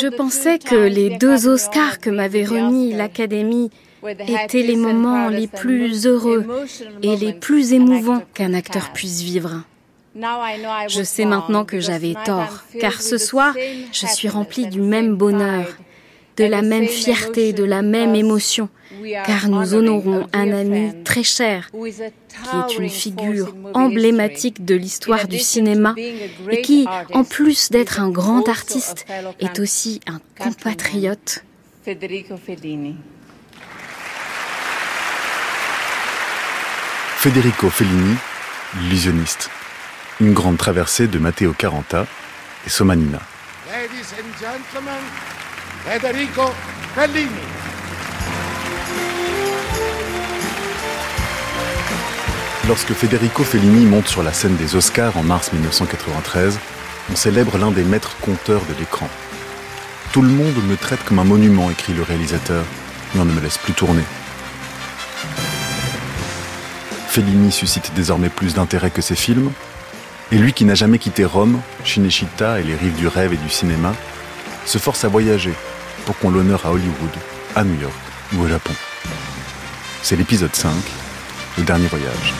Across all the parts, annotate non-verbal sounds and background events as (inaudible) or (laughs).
Je pensais que les deux Oscars que m'avait remis l'Académie étaient les moments les plus heureux et les plus émouvants qu'un acteur puisse vivre. Je sais maintenant que j'avais tort, car ce soir, je suis remplie du même bonheur, de la même fierté, de la même émotion, car nous honorons un ami très cher, qui est une figure emblématique de l'histoire du cinéma et qui, en plus d'être un grand artiste, est aussi un compatriote. Federico Fellini. Federico Fellini, illusionniste. Une grande traversée de Matteo Caranta et Somanina. Ladies and gentlemen, Federico Fellini. Lorsque Federico Fellini monte sur la scène des Oscars en mars 1993, on célèbre l'un des maîtres conteurs de l'écran. Tout le monde me traite comme un monument, écrit le réalisateur, mais on ne me laisse plus tourner. Fellini suscite désormais plus d'intérêt que ses films, et lui qui n'a jamais quitté Rome, Cinecittà et les rives du rêve et du cinéma, se force à voyager pour qu'on l'honneur à Hollywood, à New York ou au Japon. C'est l'épisode 5, le dernier voyage.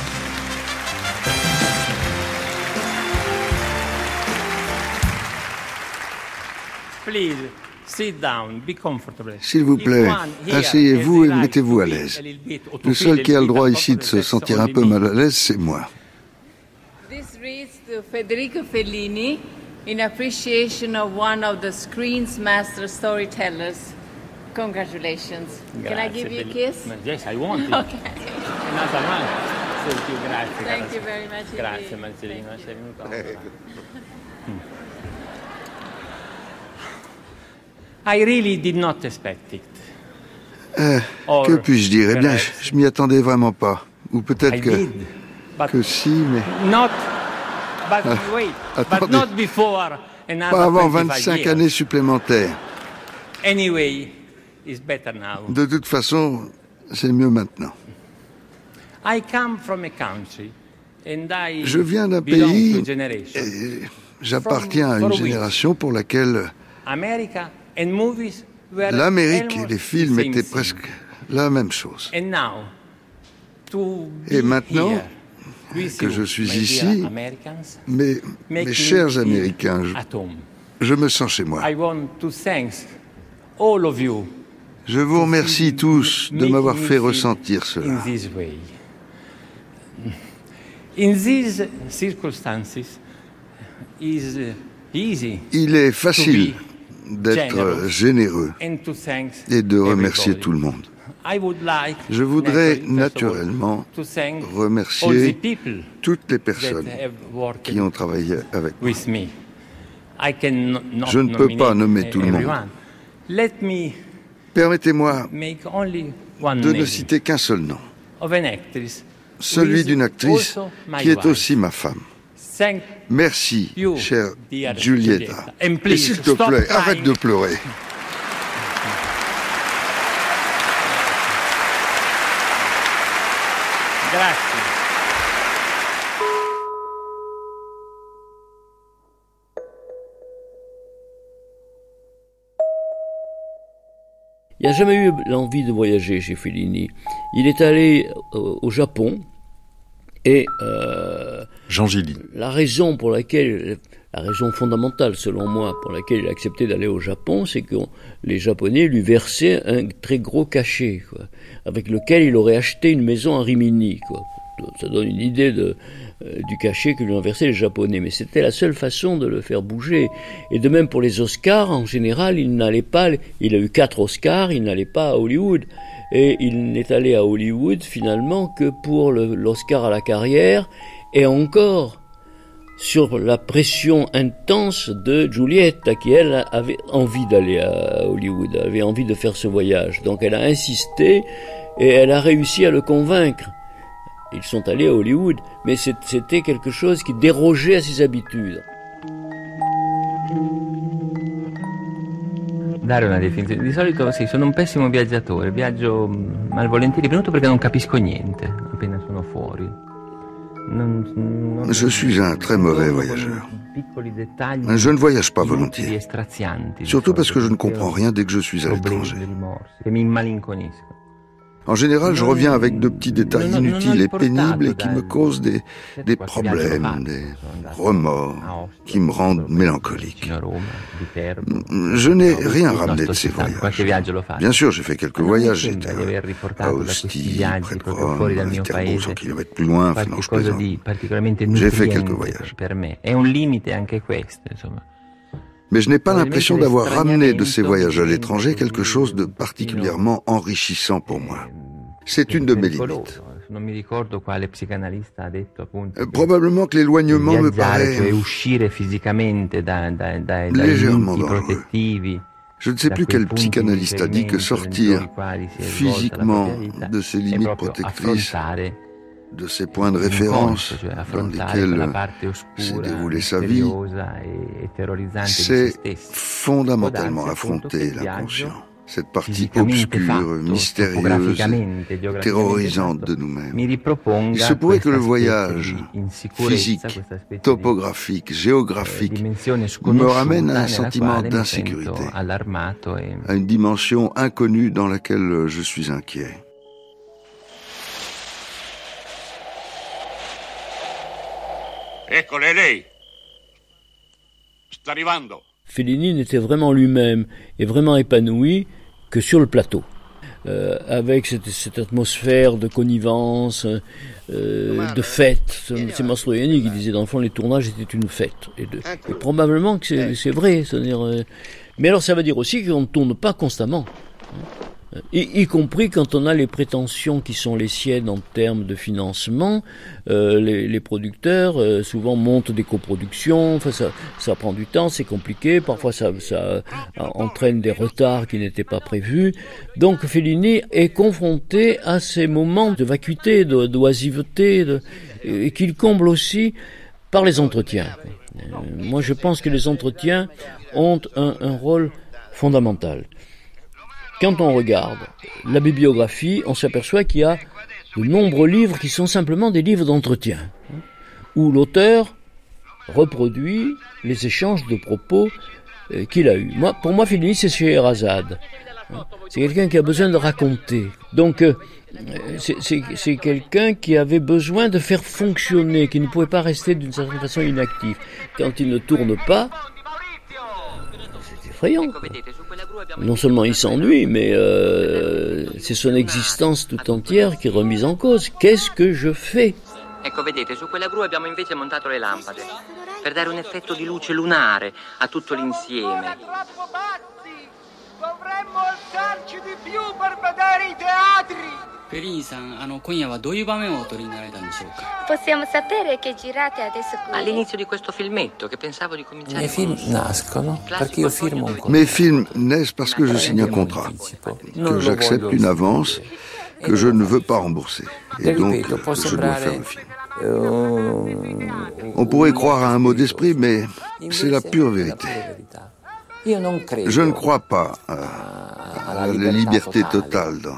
S'il vous plaît, asseyez-vous et mettez-vous à l'aise. Le seul qui a le droit ici de se sentir un peu mal à l'aise, c'est moi. In appreciation of one of the screen's master storytellers. Congratulations. Can I give you a kiss? Yes, I want it. (laughs) Okay. Another one. Thank you, grazie. Thank you very much. Grazie, Marcellino, sei venuto. I really did not expect it. Eh, que puis-je dire? Eh bien, je, m'y attendais vraiment pas. Ou peut-être que, que si, mais... Not, but ah, wait, (laughs) but not before pas avant 25 années supplémentaires. Anyway, it's better now. De toute façon, c'est mieux maintenant. I come from a country and I je viens d'un pays et j'appartiens à une génération pour laquelle L'Amérique et les films étaient presque la même chose. Et maintenant que je suis ici, mes, mes chers Américains, je, me sens chez moi. Je vous remercie tous de m'avoir fait ressentir cela. Il est facile d'être généreux et de remercier tout le monde. Je voudrais naturellement remercier toutes les personnes qui ont travaillé avec moi. Je ne peux pas nommer tout le monde. Permettez-moi de ne citer qu'un seul nom, celui d'une actrice qui est aussi ma femme. Merci, chère Giulietta. Et s'il te plaît, arrête de pleurer. Il n'a jamais eu l'envie de voyager chez Fellini. Il est allé euh, au Japon et euh, Jean Gilly. La raison pour laquelle, la raison fondamentale selon moi pour laquelle il a accepté d'aller au Japon, c'est que les Japonais lui versaient un très gros cachet, quoi, avec lequel il aurait acheté une maison à Rimini. Quoi. Ça donne une idée de, euh, du cachet que lui ont versé les Japonais, mais c'était la seule façon de le faire bouger. Et de même pour les Oscars, en général, il n'allait pas, il a eu quatre Oscars, il n'allait pas à Hollywood. Et il n'est allé à Hollywood finalement que pour l'Oscar à la carrière et encore sur la pression intense de Juliette, qui elle avait envie d'aller à Hollywood, avait envie de faire ce voyage. Donc elle a insisté et elle a réussi à le convaincre. Ils sont allés à Hollywood, mais c'était quelque chose qui dérogeait à ses habitudes. Dare una definizione. Di solito sì, sono un pessimo viaggiatore, viaggio malvolentieri, venuto perché non capisco niente appena sono fuori. Je suis un très mauvais voyageur. Je ne voyage pas volontiers, surtout parce que je ne comprends rien dès que je suis à l'étranger. En général, je reviens avec de petits détails inutiles et pénibles et qui me causent des, des problèmes, des remords, qui me rendent mélancolique. Je n'ai rien ramené de ces voyages. Bien sûr, j'ai fait quelques voyages. J'étais à Ostie, près de Rome, à Viterbo, 100 km plus loin, enfin non, je plaisante. J'ai fait quelques voyages. Mais je n'ai pas l'impression d'avoir ramené de ces voyages à l'étranger quelque chose de particulièrement enrichissant pour moi. C'est une de mes limites. Euh, probablement que l'éloignement me paraît légèrement dangereux. Je ne sais plus quel psychanalyste a dit que sortir physiquement de ses limites protectrices de ces points de référence dans lesquels s'est déroulée sa vie, e c'est fondamentalement affronter l'inconscient, cette partie obscure, mystérieuse, terrorisante de nous-mêmes. Il se pourrait que le voyage physique, topographique, géographique me ramène à un sentiment d'insécurité, e à une dimension inconnue dans laquelle je suis inquiet. Fellini n'était vraiment lui-même et vraiment épanoui que sur le plateau. Euh, avec cette, atmosphère de connivence, euh, de fête. C'est Mastroianni qui disait dans le fond les tournages étaient une fête. Et, probablement que c'est vrai. Euh, mais alors ça veut dire aussi qu'on ne tourne pas constamment. Y, compris quand on a les prétentions qui sont les siennes en termes de financement, euh, les, producteurs euh, souvent montent des coproductions, enfin ça, ça prend du temps, c'est compliqué, parfois ça, ça entraîne des retards qui n'étaient pas prévus. Donc Fellini est confronté à ces moments de vacuité, d'oisiveté, et qu'il comble aussi par les entretiens. Euh, moi je pense que les entretiens ont un, un rôle fondamental. Quand on regarde la bibliographie, on s'aperçoit qu'il y a de nombreux livres qui sont simplement des livres d'entretien, où l'auteur reproduit les échanges de propos euh, qu'il a eus. Moi, pour moi, Fellini, c'est Scheherazade. C'est quelqu'un qui a besoin de raconter. Donc, euh, c'est quelqu'un qui avait besoin de faire fonctionner, qui ne pouvait pas rester d'une certaine façon inactif. Quand il ne tourne pas, effrayant. Non seulement il s'ennuie, mais euh, c'est son existence tout entière qui est remise en cause. Qu'est-ce que je fais? Ecco, vedete, su quella gru abbiamo invece montato le lampade per dare un effetto di luce lunare a tutto l'insieme. Dovremmo alzarci di più per vedere i teatri. Possiamo sapere che girate adesso qui? All'inizio di questo filmetto che pensavo di cominciare. Mes film nascono perché io firmo un contrat. Mes films naissent parce que je signe un contrat, que j'accepte une avance que je ne veux pas rembourser. Et donc, je dois faire le film. On pourrait croire à un mot d'esprit, mais c'est la pure vérité. Je ne crois pas à la liberté totale dans,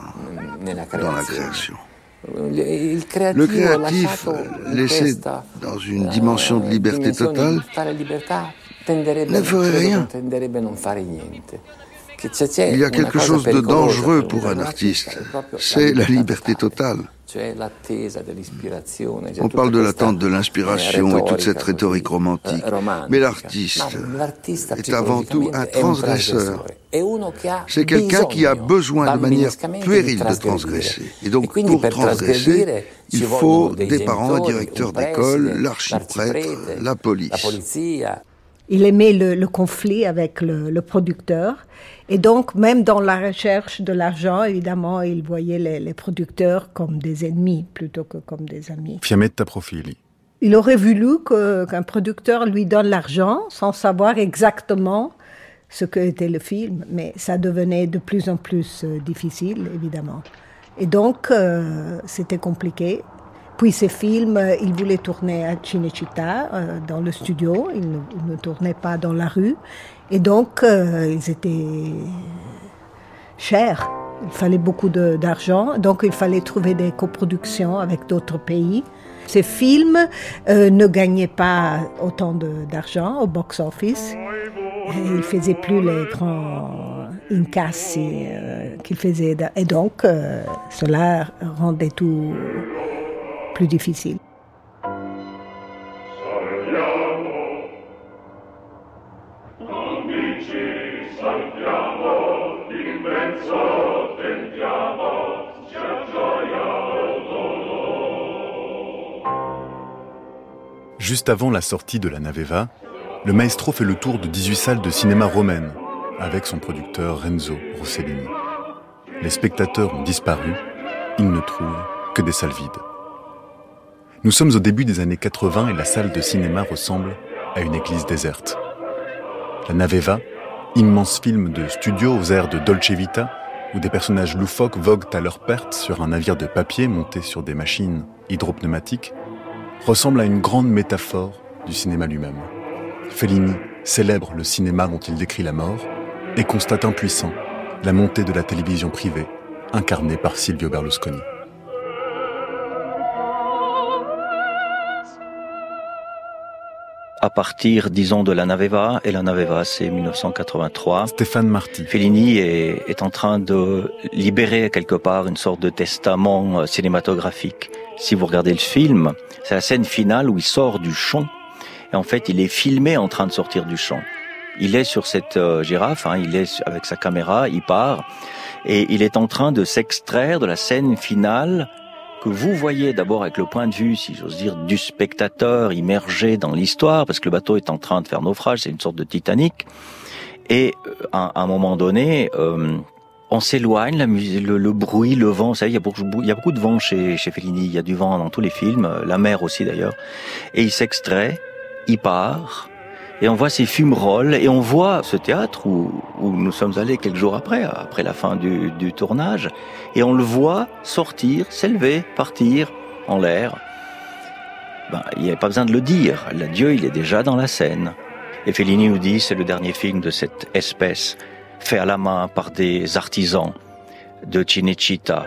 dans la création. Le créatif, laissé dans une dimension de liberté totale, ne ferait rien. Il y a quelque chose de dangereux pour un artiste, c'est la liberté totale. On parle de l'attente de l'inspiration et toute cette rhétorique romantique. Mais l'artiste est avant tout un transgresseur. C'est quelqu'un qui a besoin de manière puérile de transgresser. Et donc, pour transgresser, il faut des parents, un directeur d'école, l'archiprêtre, la police. Il aimait le, conflit avec le, producteur. Et donc, même dans la recherche de l'argent, évidemment, il voyait les, producteurs comme des ennemis plutôt que comme des amis. Fiammetta Profili. Il aurait voulu qu'un producteur lui donne l'argent sans savoir exactement ce qu'était le film, mais ça devenait de plus en plus euh, difficile, évidemment. Et donc, euh, c'était compliqué. Puis ces films, euh, il voulait tourner à Cinecittà, euh, dans le studio, il ne, tournait pas dans la rue. Et donc, euh, ils étaient chers. Il fallait beaucoup d'argent, donc il fallait trouver des coproductions avec d'autres pays. Ces films euh, ne gagnaient pas autant d'argent au box-office. Ils ne faisaient plus les grands incassi euh, qu'ils faisaient. Et donc, euh, cela rendait tout plus difficile. Juste avant la sortie de la Naveva, le maestro fait le tour de 18 salles de cinéma romaines avec son producteur Renzo Rossellini. Les spectateurs ont disparu, ils ne trouvent que des salles vides. Nous sommes au début des années 80 et la salle de cinéma ressemble à une église déserte. La Naveva, immense film de studio aux airs de Dolce Vita, où des personnages loufoques voguent à leur perte sur un navire de papier monté sur des machines hydropneumatiques, ressemble à une grande métaphore du cinéma lui-même. Fellini célèbre le cinéma dont il décrit la mort et constate impuissant la montée de la télévision privée incarnée par Silvio Berlusconi. à partir, disons, de la Naveva, et la Naveva, c'est 1983. Stéphane Marty. Fellini est, est, en train de libérer quelque part une sorte de testament euh, cinématographique. Si vous regardez le film, c'est la scène finale où il sort du champ, et en fait, il est filmé en train de sortir du champ. Il est sur cette euh, girafe, hein, il est avec sa caméra, il part, et il est en train de s'extraire de la scène finale que vous voyez d'abord avec le point de vue, si j'ose dire, du spectateur immergé dans l'histoire, parce que le bateau est en train de faire naufrage, c'est une sorte de Titanic. Et euh, à, un moment donné, euh, on s'éloigne, le, bruit, le vent, vous savez, il y a beaucoup, il y a beaucoup de vent chez, chez Fellini, il y a du vent dans tous les films, euh, la mer aussi d'ailleurs. Et il s'extrait, il part, et on voit ces fumerolles et on voit ce théâtre où, où, nous sommes allés quelques jours après, après la fin du, du tournage, et on le voit sortir, s'élever, partir en l'air. Ben, il n'y avait pas besoin de le dire, l'adieu il est déjà dans la scène. Et Fellini nous dit c'est le dernier film de cette espèce, fait à la main par des artisans de Cinecittà.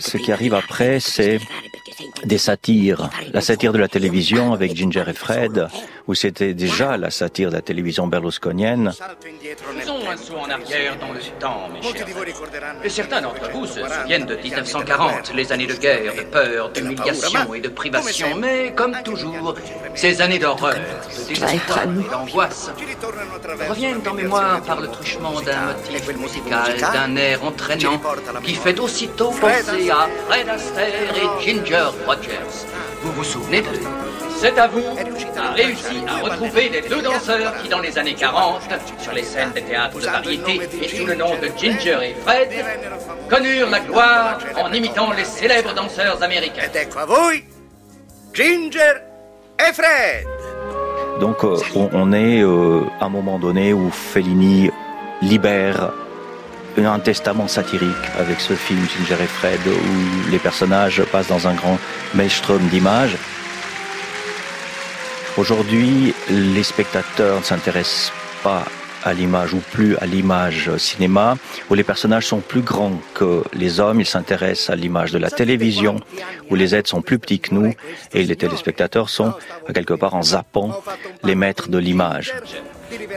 Ce qui arrive après, c'est des satires. La satire de la télévision avec Ginger et Fred, où c'était déjà la satire de la télévision berlusconienne. Faisons un saut en arrière dans le temps, mes chers. Et certains d'entre vous se souviennent de 1940, les années de guerre, de peur, d'humiliation et de privation. Mais, comme toujours, ces années d'horreur, de désespoir et d'angoisse reviennent en mémoire par le truchement d'un motif musical, d'un air entraînant, qui fait aussitôt penser à Fred Astaire et Ginger Rogers. Vous vous souvenez d'eux C'est à vous a réussi à retrouver les deux danseurs qui, dans les années 40, sur les scènes des théâtres de variété et sous le nom de Ginger et Fred, connurent la gloire en imitant les célèbres danseurs américains. Ginger et Fred. Donc euh, on, on, est euh, à un moment donné où Fellini libère un testament satirique avec ce film Ginger et Fred où les personnages passent dans un grand maelstrom d'images. Aujourd'hui, les spectateurs ne s'intéressent pas à l'image ou plus à l'image cinéma, où les personnages sont plus grands que les hommes, ils s'intéressent à l'image de la télévision, où les êtres sont plus petits que nous, et les téléspectateurs sont quelque part en zappant les maîtres de l'image.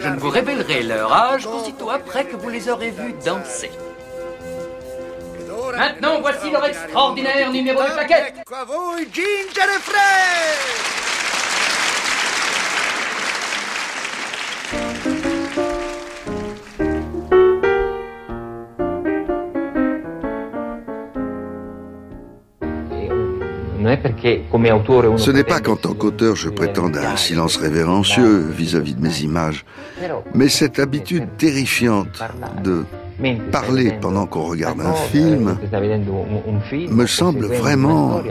Je ne vous révélerai leur âge qu'aussitôt après que vous les aurez vus danser. Maintenant, voici leur extraordinaire numéro de plaquette. Ce n'est pas qu'en tant qu'auteur je prétende à un silence révérencieux vis-à-vis de mes images, mais cette habitude terrifiante de parler pendant qu'on regarde un film me semble vraiment...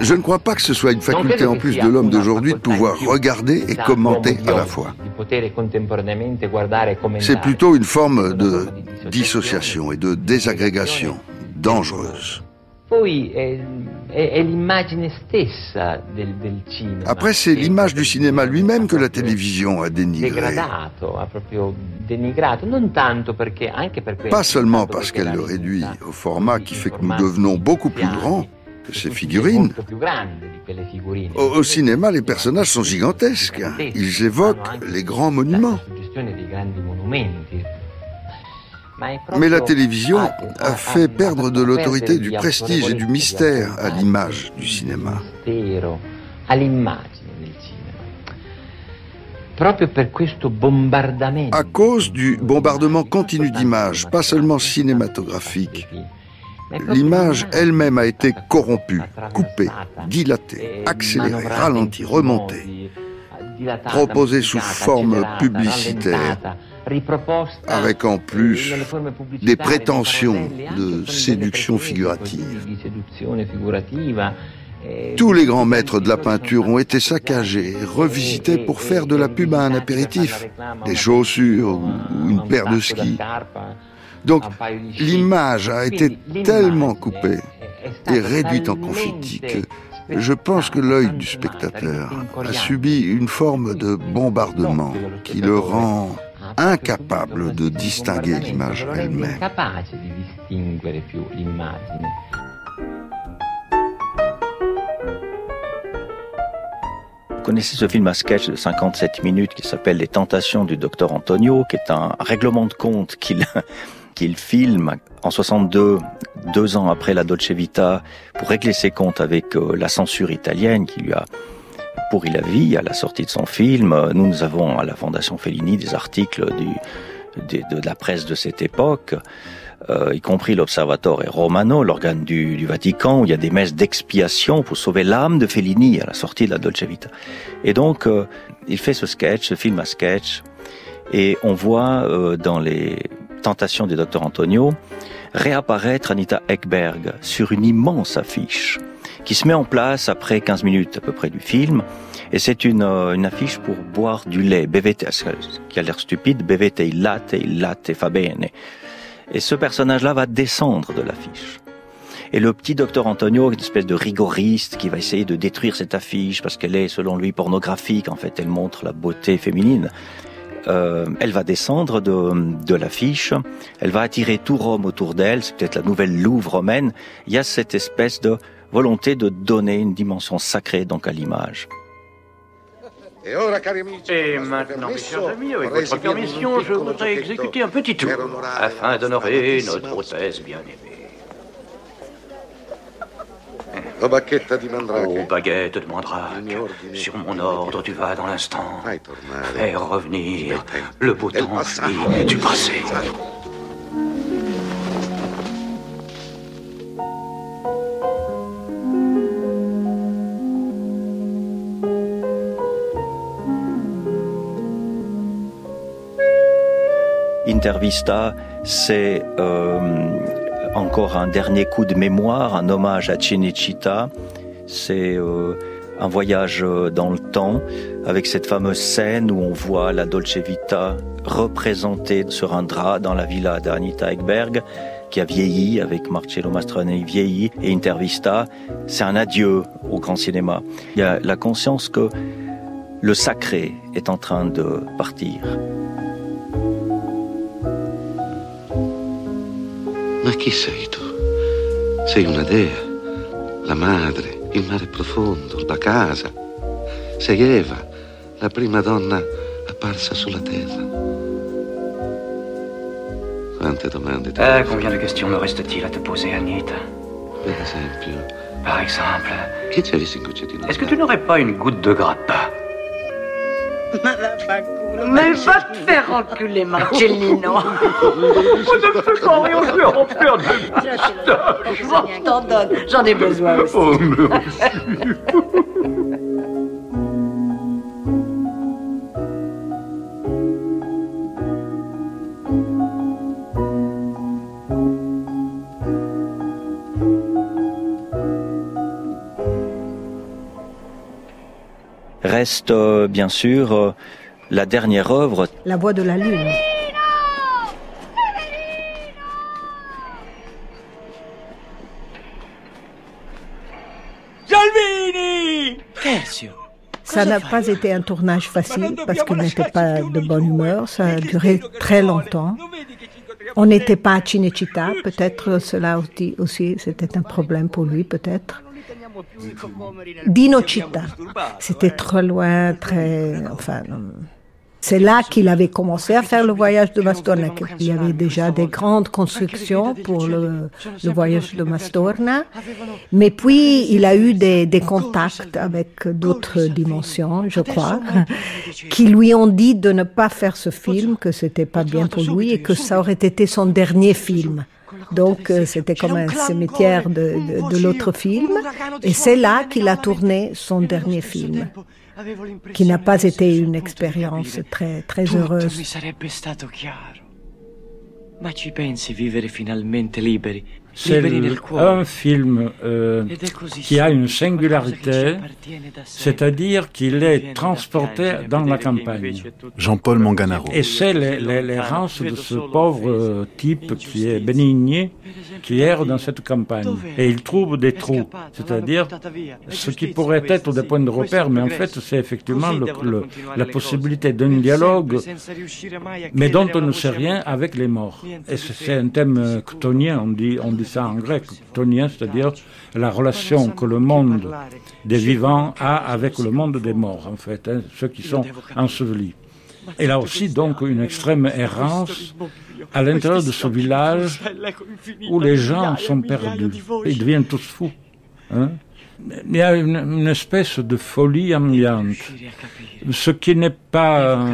Je ne crois pas que ce soit une faculté en plus de l'homme d'aujourd'hui de pouvoir regarder et commenter à la fois. C'est plutôt une forme de dissociation et de désagrégation dangereuse. Après, c'est l'image du cinéma lui-même que la télévision a dénigrée. Pas seulement parce qu'elle le réduit au format qui fait que nous devenons beaucoup plus grands que ces figurines. Au, cinéma, les personnages sont gigantesques. Ils évoquent les grands monuments. Mais la télévision a fait perdre de l'autorité, du prestige et du mystère à l'image du cinéma. À cause du bombardement continu d'images, pas seulement cinématographiques, l'image elle-même a été corrompue, coupée, dilatée, accélérée, ralentie, remontée, proposée sous forme publicitaire avec en plus des prétentions de séduction figurative. Tous les grands maîtres de la peinture ont été saccagés, revisités pour faire de la pub à un apéritif, des chaussures ou une paire de skis. Donc l'image a été tellement coupée et réduite en confetti que je pense que l'œil du spectateur a subi une forme de bombardement qui le rend incapable de distinguer l'image elle-même. Vous connaissez ce film à sketch de 57 minutes qui s'appelle Les Tentations du docteur Antonio, qui est un règlement de compte qu'il (laughs) qu'il filme en 62, deux ans après la Dolce Vita, pour régler ses comptes avec euh, la censure italienne qui lui a pourri la vie à la sortie de son film. Nous, nous avons à la Fondation Fellini des articles de, la presse de cette époque, euh, y compris l'Observatore Romano, l'organe du, Vatican, où il y a des messes d'expiation pour sauver l'âme de Fellini à la sortie de la Dolce Vita. Et donc, euh, il fait ce sketch, ce film à sketch, et on voit euh, dans les tentations du docteur Antonio réapparaître Anita Ekberg sur une immense affiche qui se met en place après 15 minutes à peu près du film. Et c'est une, euh, une affiche pour boire du lait, bevete, qui a l'air stupide, bevete il latte, il latte fa bene. Et ce personnage-là va descendre de l'affiche. Et le petit docteur Antonio, une espèce de rigoriste qui va essayer de détruire cette affiche parce qu'elle est, selon lui, pornographique. En fait, elle montre la beauté féminine. Euh, elle va descendre de, de l'affiche, elle va attirer tout Rome autour d'elle, c'est peut-être la nouvelle Louvre romaine. Il y a cette espèce de volonté de donner une dimension sacrée donc à l'image. Et maintenant, mes chers amis, avec votre permission, je voudrais exécuter un petit tour afin d'honorer notre hôtesse bien-aimée. Oh, baguette de mandrake. Oh, baguette de mandrake. Sur mon ordre, tu vas dans l'instant faire revenir le beau temps du passé. Intervista, c'est euh, encore un dernier coup de mémoire, un hommage à Cinecittà. C'est euh, un voyage euh, dans le temps avec cette fameuse scène où on voit la Dolce Vita représentée sur un drap dans la villa d'Anita Ekberg qui a vieilli avec Marcello Mastroianni vieilli et Intervista, c'est un adieu au grand cinéma. Il y a la conscience que le sacré est en train de partir. Ma chi sei tu? Sei una dea, la madre, il mare profondo, la casa. Sei Eva, la prima donna apparsa sulla terra. Quante domande ti Eh, combien de questions me reste-t-il à te poser, Anita Per esempio Par exemple Chi c'è visto in cuccettino? Est-ce que tu n'aurais pas une goutte de grappin Ma Mais va te faire enculer, Marcellino. (laughs) Je ne fais pas rien faire en faire de Bon, je t'en donne. J'en ai besoin aussi. Oh, merci. Reste euh, bien sûr euh, la dernière œuvre, La voix de la lune, Ça n'a pas été un tournage facile parce qu'il n'était pas de bonne humeur. Ça a duré très longtemps. On n'était pas à Cinecittà. Peut-être cela aussi, c'était un problème pour lui, peut-être. Dino Città. C'était trop loin, très. Enfin c'est là qu'il avait commencé à faire le voyage de Mastorna. Il y avait déjà des grandes constructions pour le, voyage de Mastorna. Mais puis, il a eu des, contacts avec d'autres dimensions, je crois, (laughs) qui lui ont dit de ne pas faire ce film, que c'était pas bien pour lui et que ça aurait été son dernier film. Donc euh, c'était comme un cimetière de, de l'autre film. Et c'est là qu'il a tourné son dernier film qui n'a pas été une expérience très, très heureuse. Ma ci pensi vivere finalmente liberi? C'est un film euh, qui a une singularité, c'est-à-dire qu'il est transporté dans la campagne. Jean-Paul Manganaro. Et c'est l'errance de ce pauvre euh, type qui est bénigné, qui erre dans cette campagne. Et il trouve des trous, c'est-à-dire ce qui pourrait être des points de repère, mais en fait c'est effectivement la possibilité d'un dialogue, mais dont on ne sait rien avec les morts. Et c'est un thème ctonien, on dit, on dit ça en grec, tonien, c'est-à-dire la relation que le monde des vivants a avec le monde des morts, en fait, hein, ceux qui sont ensevelis. Et là aussi, donc, une extrême errance à l'intérieur de ce village où les gens sont perdus. Ils deviennent tous fous. Hein. Il y a une, espèce de folie ambiante, ce qui n'est pas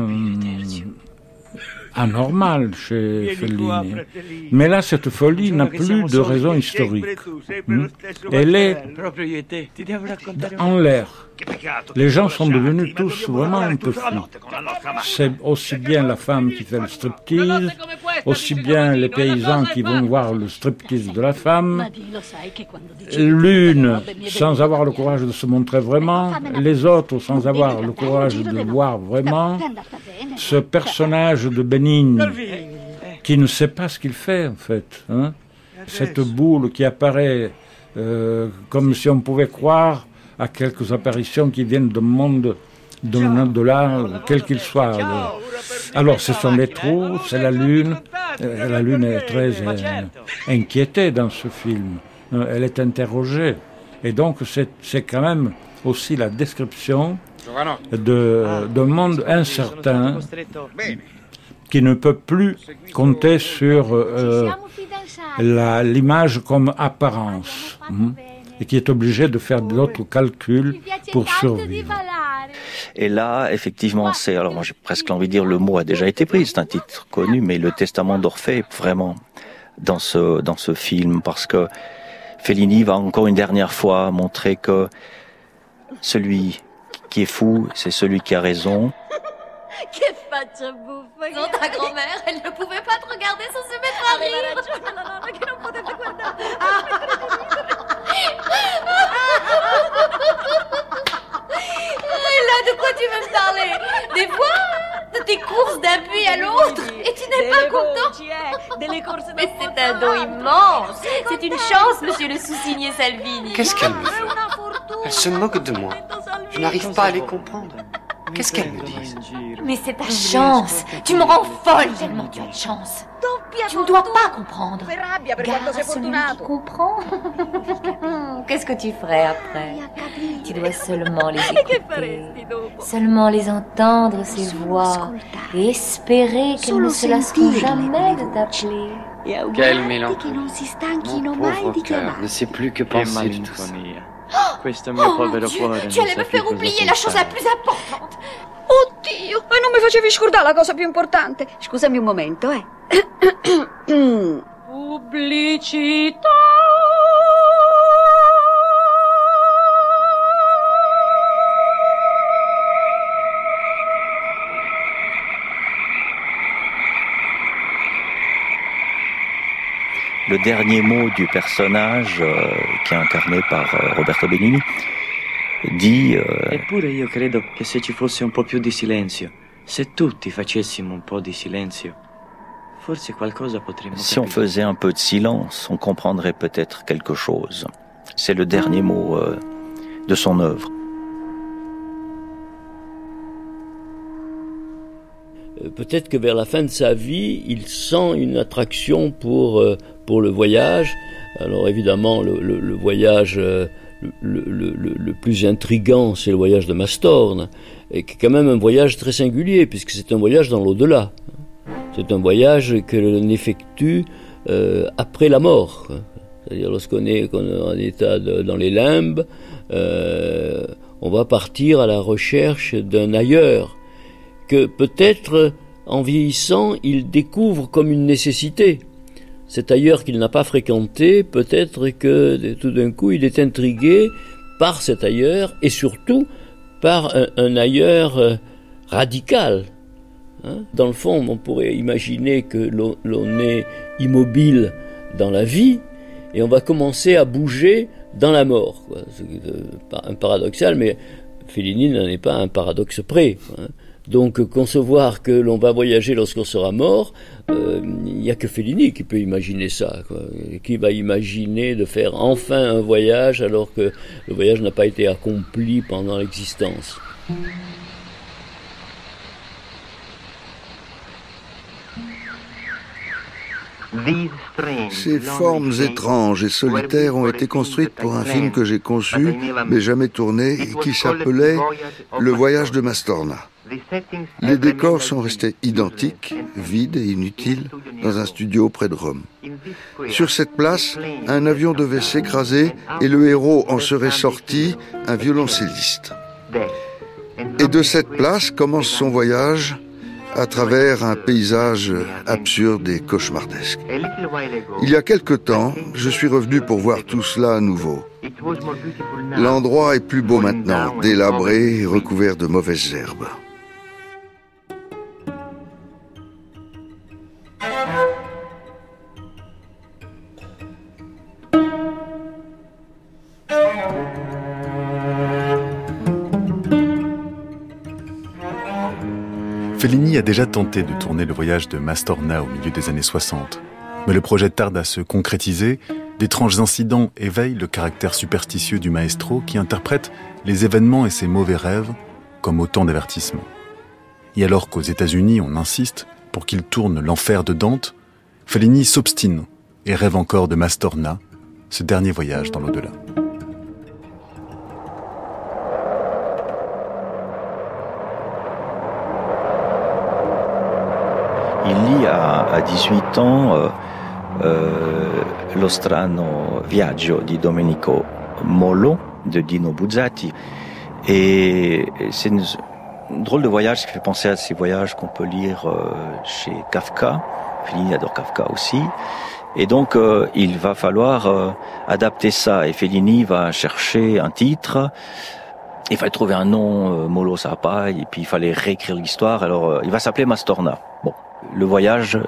anormal chez Fellini. Mais là, cette folie n'a plus de raison historique. Hmm? Elle est en l'air. Les gens sont devenus tous vraiment un peu fous. C'est aussi bien la femme qui fait le striptease, aussi bien les paysans qui vont voir le striptease de la femme, l'une sans avoir le courage de se montrer vraiment, les autres sans avoir le courage de voir vraiment, ce personnage de Bénigne qui ne sait pas ce qu'il fait en fait. Hein. Cette boule qui apparaît euh, comme si on pouvait croire à quelques apparitions qui viennent du monde de là, quel qu'il soit. Alors, ce sont les trous, c'est la Lune. Euh, la Lune est très euh, inquiétée dans ce film. Euh, elle est interrogée. Et donc, c'est quand même aussi la description d'un monde incertain qui ne peut plus compter sur l'image comme apparence. Hmm et qui est obligé de faire d'autres calculs pour survivre. Et là, effectivement, c'est, alors moi j'ai presque envie de dire le mot a déjà été pris, c'est un titre connu, mais le testament d'Orphée, vraiment, dans ce, dans ce film, parce que Fellini va encore une dernière fois montrer que celui qui est fou, c'est celui qui a raison. (laughs) Buffa! Non, ta grand-mère, elle ne pouvait pas te regarder sans se mettre à rire! (laughs) (laughs) Et là, de quoi tu veux me parler Des fois De tes courses d'un puits à l'autre. Et tu n'es pas content Mais c'est un don immense. C'est une chance, monsieur le sous-signé Salvini. Qu'est-ce qu'elle me fait Elle se moque de moi. Je n'arrive pas à les comprendre. Qu'est-ce qu'elle me dit Mais c'est ta chance. Tu me rends folle tellement tu as de chance. Tu ne dois pas comprendre. Gare à celui qui comprend. (laughs) Qu'est-ce que tu ferais après? Tu dois seulement les (laughs) écouter, seulement les entendre, ces voix, et espérer qu'elles ne se lasseront jamais de t'appeler. Quel mélange Mon pauvre cœur ne sait plus que penser de tout ça. Oh, mon Dieu, tu allais me faire oublier la chose la plus importante. Oddio, e non mi facevi scordare la cosa più importante. Scusami un momento, eh. (coughs) Pubblicità. Le dernier mot du personnage euh, qui est incarné par euh, Roberto Benigni di... Eh... Eppure io credo che se ci fosse un po' di silenzio, se tutti facessimo un po' di silenzio, forse qualcosa. Si on faisait un peu de silence, on comprendrait peut-être quelque chose. C'est le dernier mot euh, de son œuvre. Euh, peut-être que vers la fin de sa vie, il sent une attraction pour, euh, pour le voyage. Alors évidemment, le, voyage le, plus intrigant, c'est le voyage de Mastorne, et qui est quand même un voyage très singulier, puisque c'est un voyage dans l'au-delà. C'est un voyage que l'on effectue euh, après la mort. C'est-à-dire lorsqu'on est, en état dans les limbes, euh, on va partir à la recherche d'un ailleurs que peut-être en vieillissant il découvre comme une nécessité. Cet ailleurs qu'il n'a pas fréquenté, peut-être que tout d'un coup il est intrigué par cet ailleurs et surtout par un, ailleurs euh, radical. Hein. Dans le fond, on pourrait imaginer que l'on est immobile dans la vie et on va commencer à bouger dans la mort. C'est euh, un paradoxal, mais Fellini n'en est pas un paradoxe près. Hein. Donc concevoir que l'on va voyager lorsqu'on sera mort, euh, il n'y a que Fellini qui peut imaginer ça. Qui va imaginer de faire enfin un voyage alors que le voyage n'a pas été accompli pendant l'existence. Ces formes étranges et solitaires ont été construites pour un film que j'ai conçu, mais jamais tourné, et qui s'appelait Le voyage de Mastorna. Les décors sont restés identiques, vides et inutiles, dans un studio près de Rome. Sur cette place, un avion devait s'écraser et le héros en serait sorti, un violoncelliste. Et de cette place commence son voyage à travers un paysage absurde et cauchemardesque. Il y a quelque temps, je suis revenu pour voir tout cela à nouveau. L'endroit est plus beau maintenant, délabré et recouvert de mauvaises herbes. Fellini a déjà tenté de tourner le voyage de Mastorna au milieu des années 60. Mais le projet tarde à se concrétiser, d'étranges incidents éveillent le caractère superstitieux du maestro qui interprète les événements et ses mauvais rêves comme autant d'avertissements. Et alors qu'aux États-Unis on insiste pour qu'il tourne l'enfer de Dante, Fellini s'obstine et rêve encore de Mastorna, ce dernier voyage dans l'au-delà. Il lit à, 18 ans euh, euh, viaggio di Domenico Molo de Dino Buzzati. Et c'est une, drôle de voyage qui fait penser à ces voyages qu'on peut lire euh, chez Kafka. Fellini adore Kafka aussi. Et donc, il va falloir adapter ça. Et Fellini va chercher un titre. Il fallait trouver un nom, Molo ça pas, et puis il fallait réécrire l'histoire. Alors, il va s'appeler Mastorna. Bon, le voyage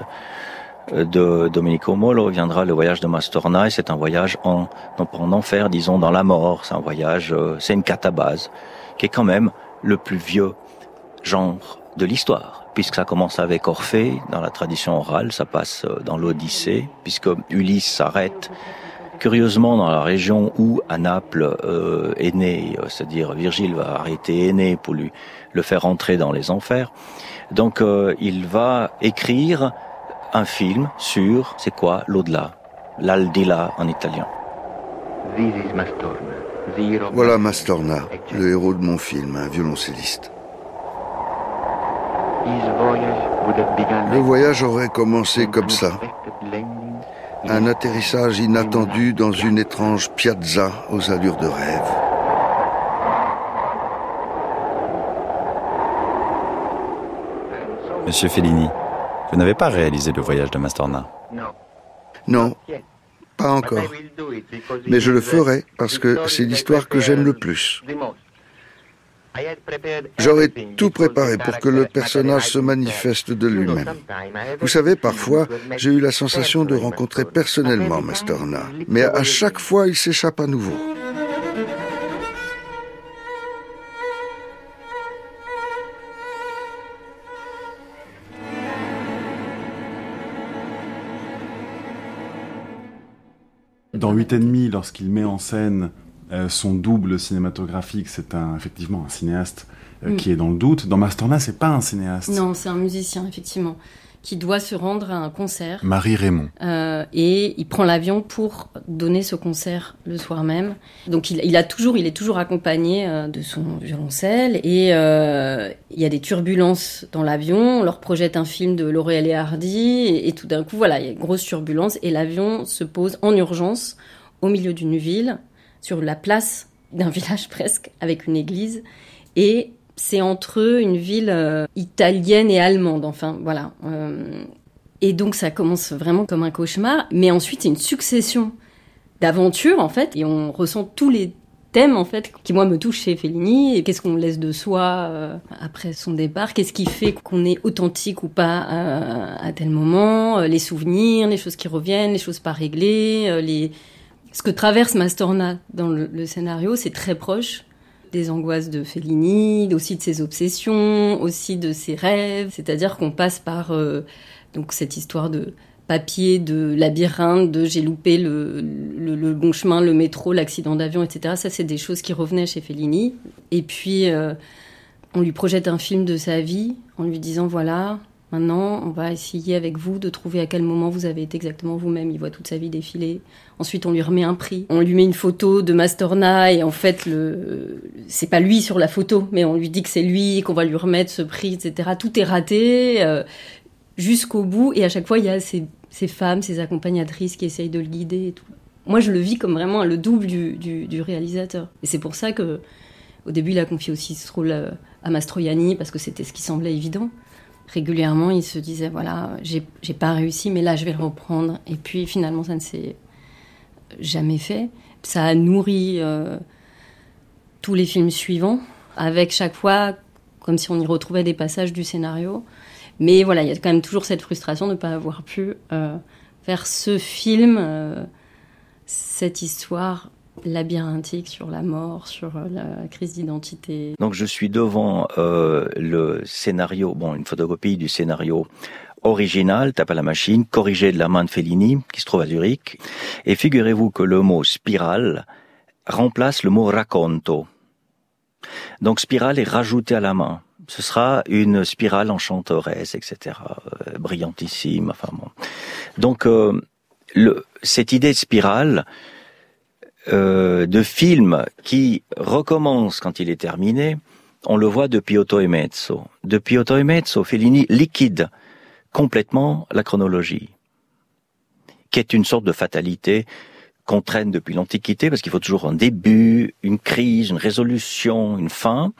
euh, de Domenico Molo viendra le voyage de Mastorna et c'est un voyage en, en enfer, disons, dans la mort. C'est un voyage, euh, c'est une catabase qui est quand même le plus vieux genre de l'histoire, puisque ça commence avec Orphée dans la tradition orale, ça passe euh, dans l'Odyssée, puisque Ulysse s'arrête curieusement dans la région où à Naples est né, c'est-à-dire Virgile va arrêter Aîné pour lui le faire entrer dans les enfers. Donc euh, il va écrire un film sur, c'est quoi, l'au-delà, l'aldila en italien. Voilà Mastorna, le héros de mon film, un violoncelliste. Le voyage aurait commencé comme ça. Un atterrissage inattendu dans une étrange piazza aux allures de rêve. Monsieur Fellini, vous n'avez pas réalisé le voyage de Mastorna Non, pas encore. Mais je le ferai parce que c'est l'histoire que j'aime le plus. J'aurais tout préparé pour que le personnage se manifeste de lui-même. Vous savez, parfois, j'ai eu la sensation de rencontrer personnellement Mastorna, mais à chaque fois, il s'échappe à nouveau. Dans 8 et demi, lorsqu'il met en scène son double cinématographique, c'est un, effectivement un cinéaste mm. qui est dans le doute. Dans Masterna, c'est pas un cinéaste. Non, c'est un musicien, effectivement qui doit se rendre à un concert. Marie Raymond. Euh, et il prend l'avion pour donner ce concert le soir même. Donc il, a toujours, il est toujours accompagné euh, de son violoncelle et euh, il y a des turbulences dans l'avion. On leur projette un film de Laurel et Hardy et, tout d'un coup, voilà, il y a une grosse turbulence et l'avion se pose en urgence au milieu d'une ville, sur la place d'un (laughs) village presque, avec une église. Et c'est entre une ville euh, italienne et allemande, enfin voilà. Euh, et donc ça commence vraiment comme un cauchemar, mais ensuite c'est une succession d'aventures en fait, et on ressent tous les thèmes en fait qui moi me touchent chez Fellini. Et qu'est-ce qu'on laisse de soi euh, après son départ Qu'est-ce qui fait qu'on est authentique ou pas à tel moment Les souvenirs, les choses qui reviennent, les choses pas réglées, les ce que traverse Mastorna dans le scénario, c'est très proche des angoisses de Fellini, aussi de ses obsessions, aussi de ses rêves. C'est-à-dire qu'on passe par euh, donc cette histoire de papier, de labyrinthe, de j'ai loupé le, le, bon chemin, le métro, l'accident d'avion, etc. Ça, c'est des choses qui revenaient chez Fellini. Et puis, euh, on lui projette un film de sa vie en lui disant voilà, Maintenant, on va essayer avec vous de trouver à quel moment vous avez été exactement vous-même. Il voit toute sa vie défiler. Ensuite, on lui remet un prix. On lui met une photo de Mastorna et en fait, c'est pas lui sur la photo, mais on lui dit que c'est lui, qu'on va lui remettre ce prix, etc. Tout est raté euh, jusqu'au bout et à chaque fois, il y a ces, femmes, ces accompagnatrices qui essayent de le guider. Moi, je le vis comme vraiment le double du, réalisateur. Et c'est pour ça que, au début, il a confié aussi ce rôle à Mastroianni parce que c'était ce qui semblait évident régulièrement, il se disait voilà, j'ai pas réussi, mais là, je vais le reprendre. Et puis finalement, ça ne s'est jamais fait. Ça a nourri euh, tous les films suivants, avec chaque fois, comme si on y retrouvait des passages du scénario. Mais voilà, il y a quand même toujours cette frustration de ne pas avoir pu euh, faire ce film, euh, cette histoire labyrinthique sur la mort, sur euh, la crise d'identité. Donc je suis devant euh, le scénario, bon, une photocopie du scénario original, tape à la machine, corrigé de la main de Fellini, qui se trouve à Zurich. Et figurez-vous que le mot spirale remplace le mot racconto. Donc spirale est rajouté à la main. Ce sera une spirale enchanteresse, etc., euh, brillantissime. Enfin bon. Donc le, cette idée de spirale, euh, de film qui recommence quand il est terminé, on le voit depuis Otto e Mezzo. Depuis Otto e Mezzo, Fellini liquide complètement la chronologie, qui est une sorte de fatalité qu'on traîne depuis l'Antiquité, parce qu'il faut toujours un début, une crise, une résolution, une fin.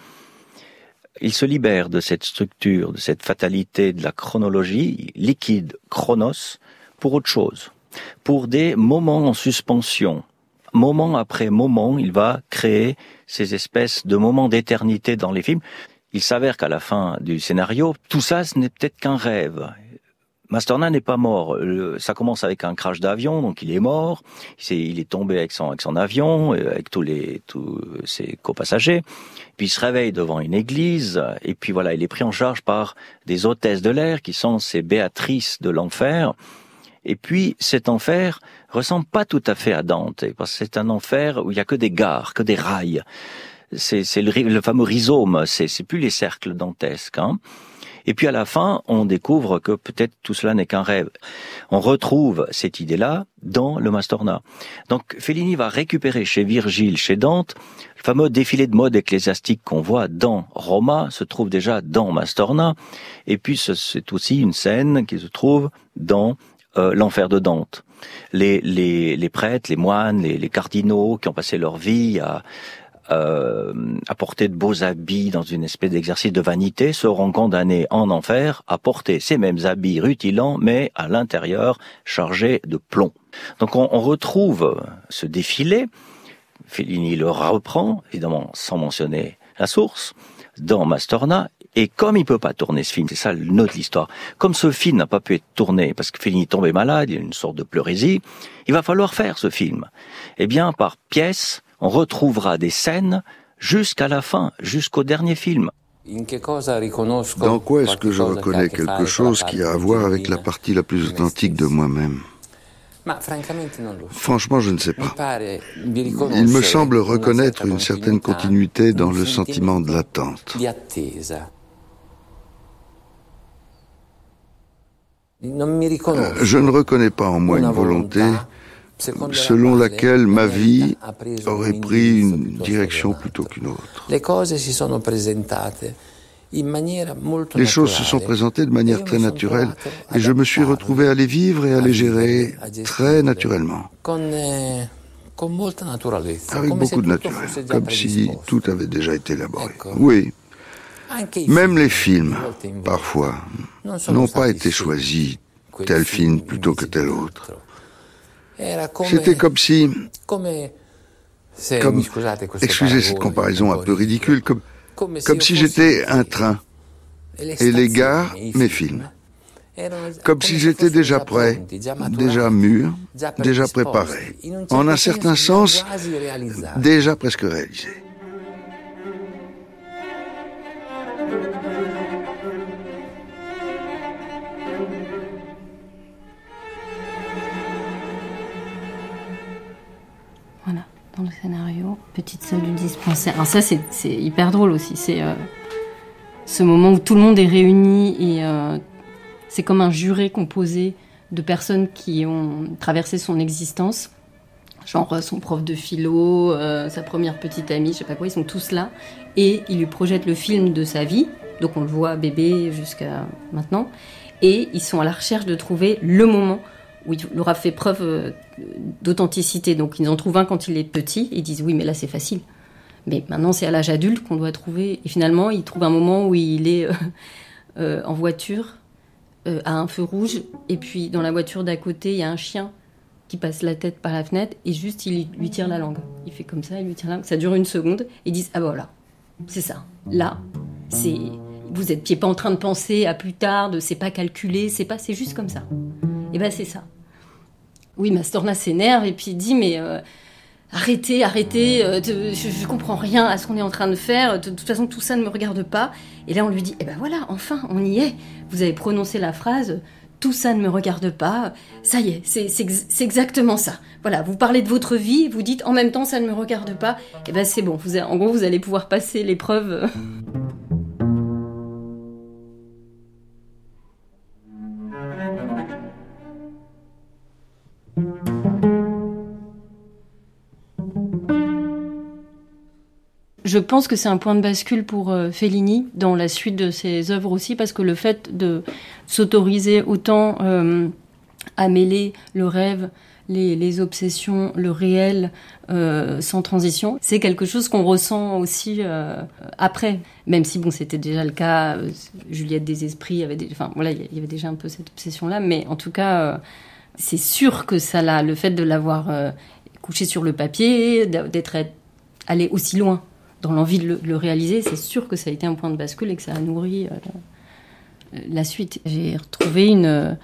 Il se libère de cette structure, de cette fatalité de la chronologie, liquide, chronos, pour autre chose, pour des moments en suspension, moment après moment, il va créer ces espèces de moments d'éternité dans les films. Il s'avère qu'à la fin du scénario, tout ça, ce n'est peut-être qu'un rêve. Masterna n'est pas mort. ça commence avec un crash d'avion, donc il est mort. il est tombé avec son, avec son avion, euh, avec tous les tous ses copassagers. Puis il se réveille devant une église, et puis voilà, il est pris en charge par des hôtesses de l'air qui sont ces béatrices de l'enfer. Et puis cet enfer ressemble pas tout à fait à Dante, parce que c'est un enfer où il y a que des gares, que des rails. C'est, le, fameux rhizome, c'est plus les cercles dantesques. Hein. Et puis à la fin, on découvre que peut-être tout cela n'est qu'un rêve. On retrouve cette idée-là dans le Mastorna. Donc Fellini va récupérer chez Virgile, chez Dante, le fameux défilé de mode ecclésiastique qu'on voit dans Roma, se trouve déjà dans Mastorna. Et puis c'est aussi une scène qui se trouve dans euh, l'enfer de Dante. Les, les, les, prêtres, les moines, les, les, cardinaux qui ont passé leur vie à, euh, à porter de beaux habits dans une espèce d'exercice de vanité seront condamnés en enfer à porter ces mêmes habits rutilants, mais à l'intérieur chargés de plomb. Donc on, on retrouve ce défilé. Fellini le reprend, évidemment sans mentionner la source, dans Mastorna, et comme il peut pas tourner ce film, c'est ça le nœud de l'histoire, comme ce film n'a pas pu être tourné parce que Fellini tombait malade, il y a une sorte de pleurésie, il va falloir faire ce film. Eh bien, par pièce, on retrouvera des scènes jusqu'à la fin, jusqu'au dernier film. Dans quoi est-ce que je reconnais quelque chose qui a à voir avec la partie la plus authentique de moi-même? Franchement, je ne sais pas. Il me semble reconnaître une certaine continuité dans le sentiment de l'attente. Je ne reconnais pas en moi une volonté selon laquelle ma vie aurait pris une direction plutôt qu'une autre. Les choses se sont présentées de manière très naturelle et je me suis retrouvé à les vivre et à les gérer très naturellement. Eh, Avec beaucoup de naturel, comme si tout avait déjà été élaboré. Oui. Même les films, parfois, n'ont pas été choisis tel film plutôt que tel autre. C'était comme si... Comme, excusez cette comparaison un peu ridicule, comme, comme si j'étais un train et les gares mes films. Comme si j'étais déjà prêt, déjà mûr, déjà préparé. En un certain sens, déjà presque réalisé. Dans le scénario. Petite salle du dispensaire. Alors ça, c'est hyper drôle aussi. C'est euh, ce moment où tout le monde est réuni et euh, c'est comme un juré composé de personnes qui ont traversé son existence. Genre euh, son prof de philo, sa première petite amie, je sais pas quoi, ils sont tous là. Et il lui projette le film de sa vie. Donc on le voit bébé jusqu'à maintenant. Et ils sont à la recherche de trouver le moment où il aura fait preuve euh, d'authenticité. Donc ils en trouvent un quand il est petit, ils disent oui mais là c'est facile. Mais maintenant c'est à l'âge adulte qu'on doit trouver. Et finalement il trouve un moment où il est euh, euh, en voiture à un feu rouge et puis dans la voiture d'à côté il y a un chien qui passe la tête par la fenêtre et juste il lui tire la langue. Il fait comme ça, il lui tire la langue. Ça dure une seconde. Ils disent ah bah voilà, c'est ça. Là c'est vous êtes pas en train de penser à plus tard, de c'est pas calculé, c'est pas, c'est juste comme ça. Et ben c'est ça. Oui, Mastorna s'énerve et puis il dit mais euh, arrêtez, arrêtez, euh, je, je, comprends rien à ce qu'on est en train de faire. De, toute façon, tout ça ne me regarde pas. Et là, on lui dit eh ben voilà, enfin, on y est. Vous avez prononcé la phrase. Tout ça ne me regarde pas. Ça y est, c'est exactement ça. Voilà, vous parlez de votre vie, vous dites en même temps ça ne me regarde pas. Eh ben c'est bon. Vous, en gros, vous allez pouvoir passer l'épreuve. Je pense que c'est un point de bascule pour euh, Fellini dans la suite de ses œuvres aussi, parce que le fait de s'autoriser autant euh, à mêler le rêve, les, obsessions, le réel, euh, sans transition, c'est quelque chose qu'on ressent aussi après. Même si bon, c'était déjà le cas, Juliette des Esprits il y avait déjà un peu cette obsession-là, mais en tout cas, c'est sûr que ça l'a, le fait de l'avoir couché sur le papier, d'être allé aussi loin dans l'envie de le, réaliser, c'est sûr que ça a été un point de bascule et que ça a nourri euh, la suite. J'ai retrouvé une,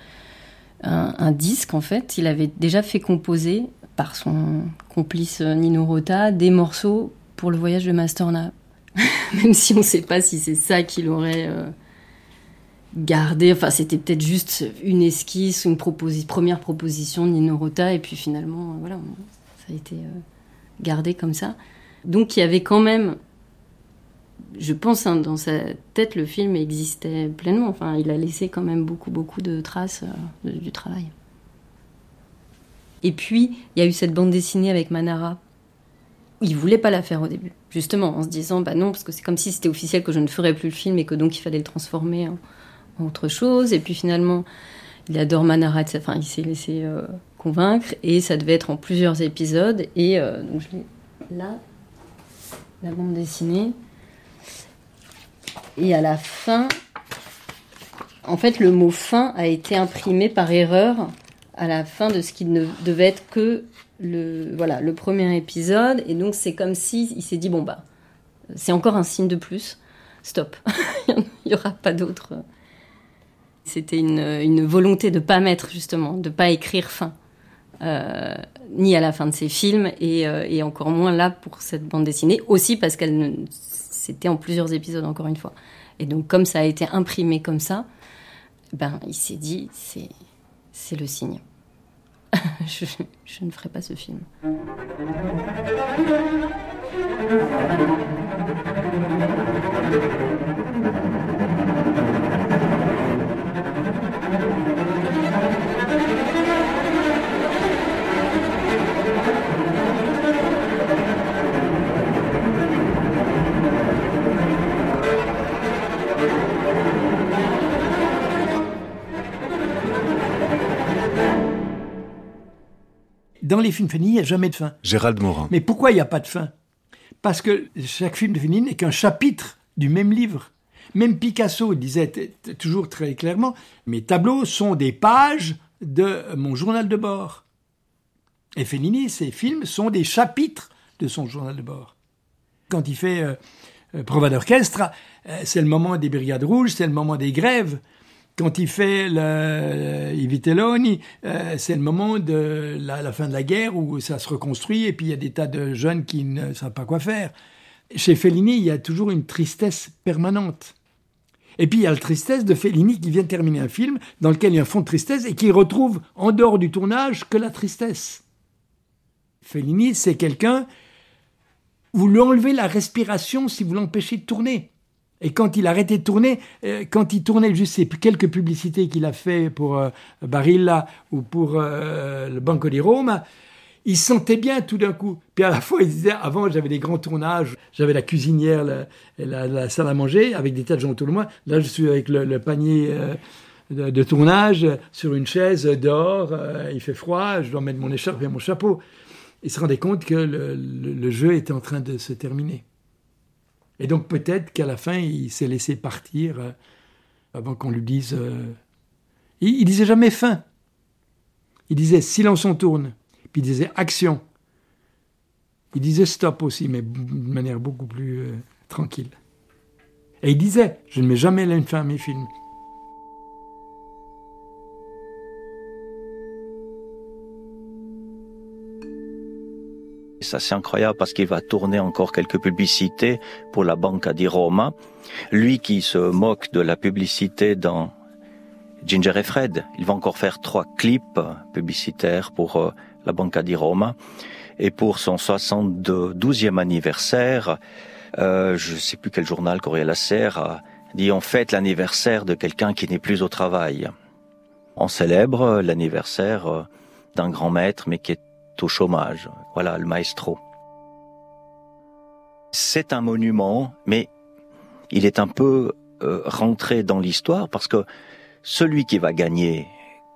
un, disque, en fait. Il avait déjà fait composer par son complice Nino Rota des morceaux pour le voyage de Mastorna. (laughs) Même si on ne sait pas si c'est ça qu'il aurait euh, gardé. Enfin, c'était peut-être juste une esquisse, une première proposition de Nino Rota, et puis finalement, voilà, ça a été euh, gardé comme ça. Donc il y avait quand même, je pense, hein, dans sa tête, le film existait pleinement. Enfin, il a laissé quand même beaucoup, beaucoup de traces euh, du travail. Et puis, il y a eu cette bande dessinée avec Manara. Il voulait pas la faire au début, justement, en se disant, bah non, parce que c'est comme si c'était officiel que je ne ferais plus le film et que donc il fallait le transformer en, autre chose. Et puis finalement, il adore Manara, enfin, il s'est laissé euh, convaincre et ça devait être en plusieurs épisodes. Et euh, donc je l'ai là, la bande dessinée. Et à la fin, en fait, le mot fin a été imprimé par erreur à la fin de ce qui ne devait être que le, voilà, le premier épisode. Et donc, c'est comme si il s'est dit bon, bah, c'est encore un signe de plus. Stop. (laughs) il n'y aura pas d'autre. C'était une, volonté de ne pas mettre, justement, de ne pas écrire fin. Euh, ni à la fin de ses films euh, et, encore moins là pour cette bande dessinée aussi parce qu'elle c'était en plusieurs épisodes encore une fois et donc comme ça a été imprimé comme ça ben il s'est dit c'est le signe (laughs) je ne ferai pas ce film. Dans les films Fellini, il n'y a jamais de fin. Gérald Morin. Mais pourquoi il n'y a pas de fin? Parce que chaque film de Fellini n'est qu'un chapitre du même livre. Même Picasso disait toujours très clairement, mes tableaux sont des pages de mon journal de bord. Et Fellini, ses films sont des chapitres de son journal de bord. Quand il fait euh, euh, Prova d'orchestre, euh, c'est le moment des brigades rouges, c'est le moment des grèves quand il fait le, I euh, c'est le moment de la, fin de la guerre où ça se reconstruit et puis il y a des tas de jeunes qui ne savent pas quoi faire. Chez Fellini, il y a toujours une tristesse permanente. Et puis il y a la tristesse de Fellini qui vient de terminer un film dans lequel il y a un fond de tristesse et qui retrouve en dehors du tournage que la tristesse. Fellini, c'est quelqu'un, vous lui enlevez la respiration si vous l'empêchez de tourner. Et quand il arrêtait de tourner, euh, quand il tournait juste ces quelques publicités qu'il a fait pour euh, Barilla ou pour euh, le Banco di Roma, il sentait bien tout d'un coup. Puis à la fois, il disait, avant j'avais des grands tournages, j'avais la cuisinière, la, salle à manger avec des tas de gens autour de moi. Là, je suis avec le, panier de, tournage sur une chaise dehors, il fait froid, je dois mettre mon écharpe et mon chapeau. Il se rendait compte que le jeu était en train de se terminer. Et donc peut-être qu'à la fin, il s'est laissé partir euh, avant qu'on lui dise... Euh, il, disait jamais fin. Il disait silence on tourne. Puis il disait action. Il disait stop aussi, mais d'une manière beaucoup plus euh, tranquille. Et il disait, je ne mets jamais une fin à mes films. Ça c'est incroyable parce qu'il va tourner encore quelques publicités pour la Banca di Roma. Lui qui se moque de la publicité dans Ginger et Fred, il va encore faire trois clips publicitaires pour euh, la Banca di Roma. Et pour son 72e anniversaire, euh, je ne sais plus quel journal, Corriere Serre, a dit on fête l'anniversaire de quelqu'un qui n'est plus au travail. On célèbre l'anniversaire euh, d'un grand maître, mais qui est au chômage. Voilà, le maestro. C'est un monument, mais il est un peu euh, rentré dans l'histoire parce que celui qui va gagner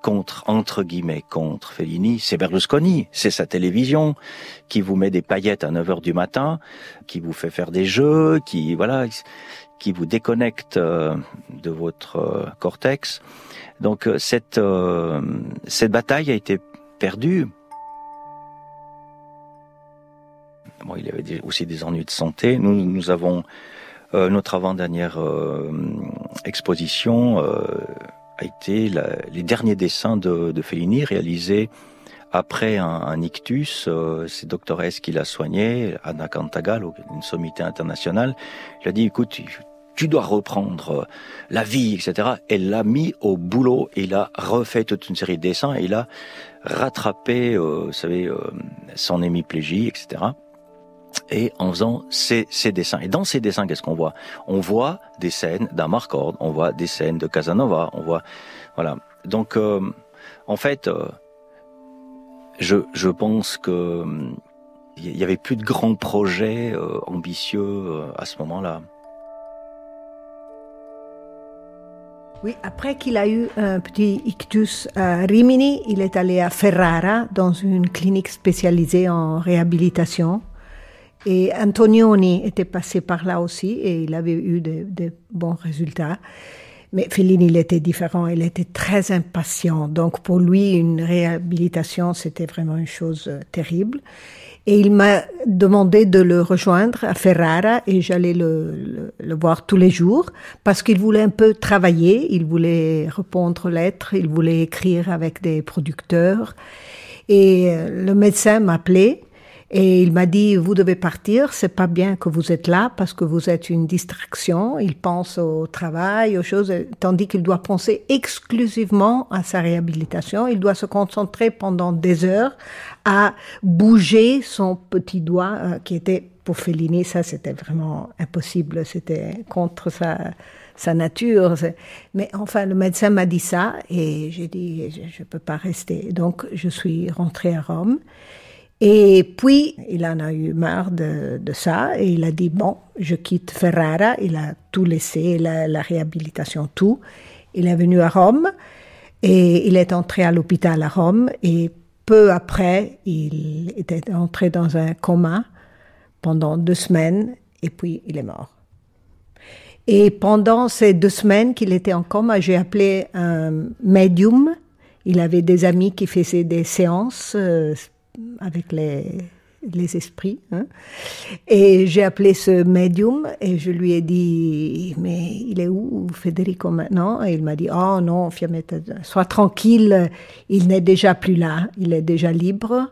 contre, entre guillemets, contre Fellini, c'est Berlusconi, c'est sa télévision qui vous met des paillettes à 9 heures du matin, qui vous fait faire des jeux, qui, voilà, qui vous déconnecte euh, de votre euh, cortex. Donc cette, cette bataille a été perdue Il avait aussi des ennuis de santé. Nous, avons euh, notre avant-dernière euh, exposition euh, a été les derniers dessins de, de, Fellini réalisés après un, ictus. C'est Docteur S qui l'a soigné, Anna Cantagal, une sommité internationale. Il a dit, écoute, tu dois reprendre la vie, etc. Elle l'a mis au boulot. Il a refait toute une série de dessins. Et il a rattrapé, vous savez, son hémiplégie, etc et en faisant ces, dessins. Et dans ces dessins, qu'est-ce qu'on voit? On voit des scènes d'Amarcord, on voit des scènes de Casanova, on voit... Voilà. Donc, euh, en fait, euh, je, je pense que il y avait plus de grands projets euh, ambitieux à ce moment-là. Oui, après qu'il a eu un petit ictus à Rimini, il est allé à Ferrara dans une clinique spécialisée en réhabilitation. Et Antonioni était passé par là aussi et il avait eu de, bons résultats. Mais Fellini, il était différent, il était très impatient. Donc pour lui, une réhabilitation, c'était vraiment une chose euh, terrible. Et il m'a demandé de le rejoindre à Ferrara et j'allais le, le, voir tous les jours parce qu'il voulait un peu travailler, il voulait répondre aux lettres, il voulait écrire avec des producteurs. Et euh, le médecin m'appelait Et il m'a dit, vous devez partir, c'est pas bien que vous êtes là parce que vous êtes une distraction. Il pense au travail, aux choses, tandis qu'il doit penser exclusivement à sa réhabilitation. Il doit se concentrer pendant des heures à bouger son petit doigt euh, qui était pour Fellini, ça c'était vraiment impossible, c'était contre sa, sa nature. Mais enfin, le médecin m'a dit ça et j'ai dit, je ne peux pas rester. Donc, je suis rentrée à Rome. Et puis, il en a eu marre de, ça et il a dit, bon, je quitte Ferrara. Il a tout laissé, la, la, réhabilitation, tout. Il est venu à Rome et il est entré à l'hôpital à Rome et peu après, il était entré dans un coma pendant deux semaines et puis il est mort. Et pendant ces deux semaines qu'il était en coma, j'ai appelé un médium. Il avait des amis qui faisaient des séances euh, avec les, les esprits. Hein. Et j'ai appelé ce médium et je lui ai dit, mais il est où Federico maintenant? Et il m'a dit, oh non, Fiammetta, sois tranquille, il n'est déjà plus là, il est déjà libre.